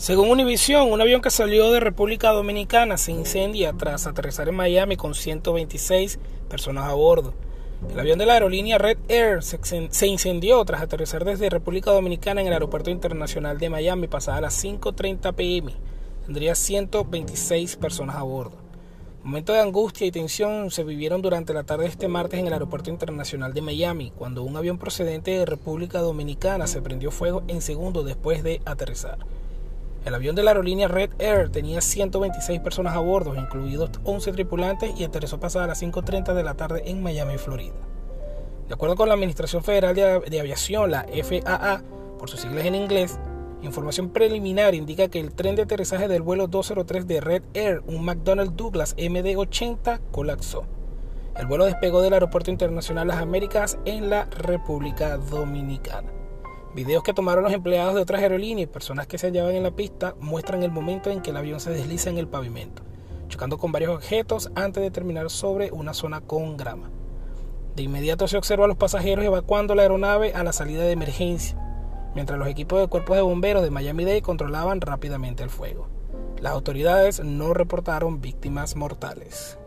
Según Univision, un avión que salió de República Dominicana se incendia tras aterrizar en Miami con 126 personas a bordo. El avión de la aerolínea Red Air se incendió tras aterrizar desde República Dominicana en el Aeropuerto Internacional de Miami pasada las 5.30 pm. Tendría 126 personas a bordo. Momentos de angustia y tensión se vivieron durante la tarde de este martes en el Aeropuerto Internacional de Miami, cuando un avión procedente de República Dominicana se prendió fuego en segundos después de aterrizar. El avión de la aerolínea Red Air tenía 126 personas a bordo, incluidos 11 tripulantes, y aterrizó pasada las 5.30 de la tarde en Miami, Florida. De acuerdo con la Administración Federal de Aviación, la FAA, por sus siglas en inglés, información preliminar indica que el tren de aterrizaje del vuelo 203 de Red Air, un McDonnell Douglas MD-80, colapsó. El vuelo despegó del Aeropuerto Internacional Las Américas en la República Dominicana. Videos que tomaron los empleados de otras aerolíneas y personas que se hallaban en la pista muestran el momento en que el avión se desliza en el pavimento, chocando con varios objetos antes de terminar sobre una zona con grama. De inmediato se observa a los pasajeros evacuando la aeronave a la salida de emergencia, mientras los equipos de cuerpos de bomberos de Miami-Dade controlaban rápidamente el fuego. Las autoridades no reportaron víctimas mortales.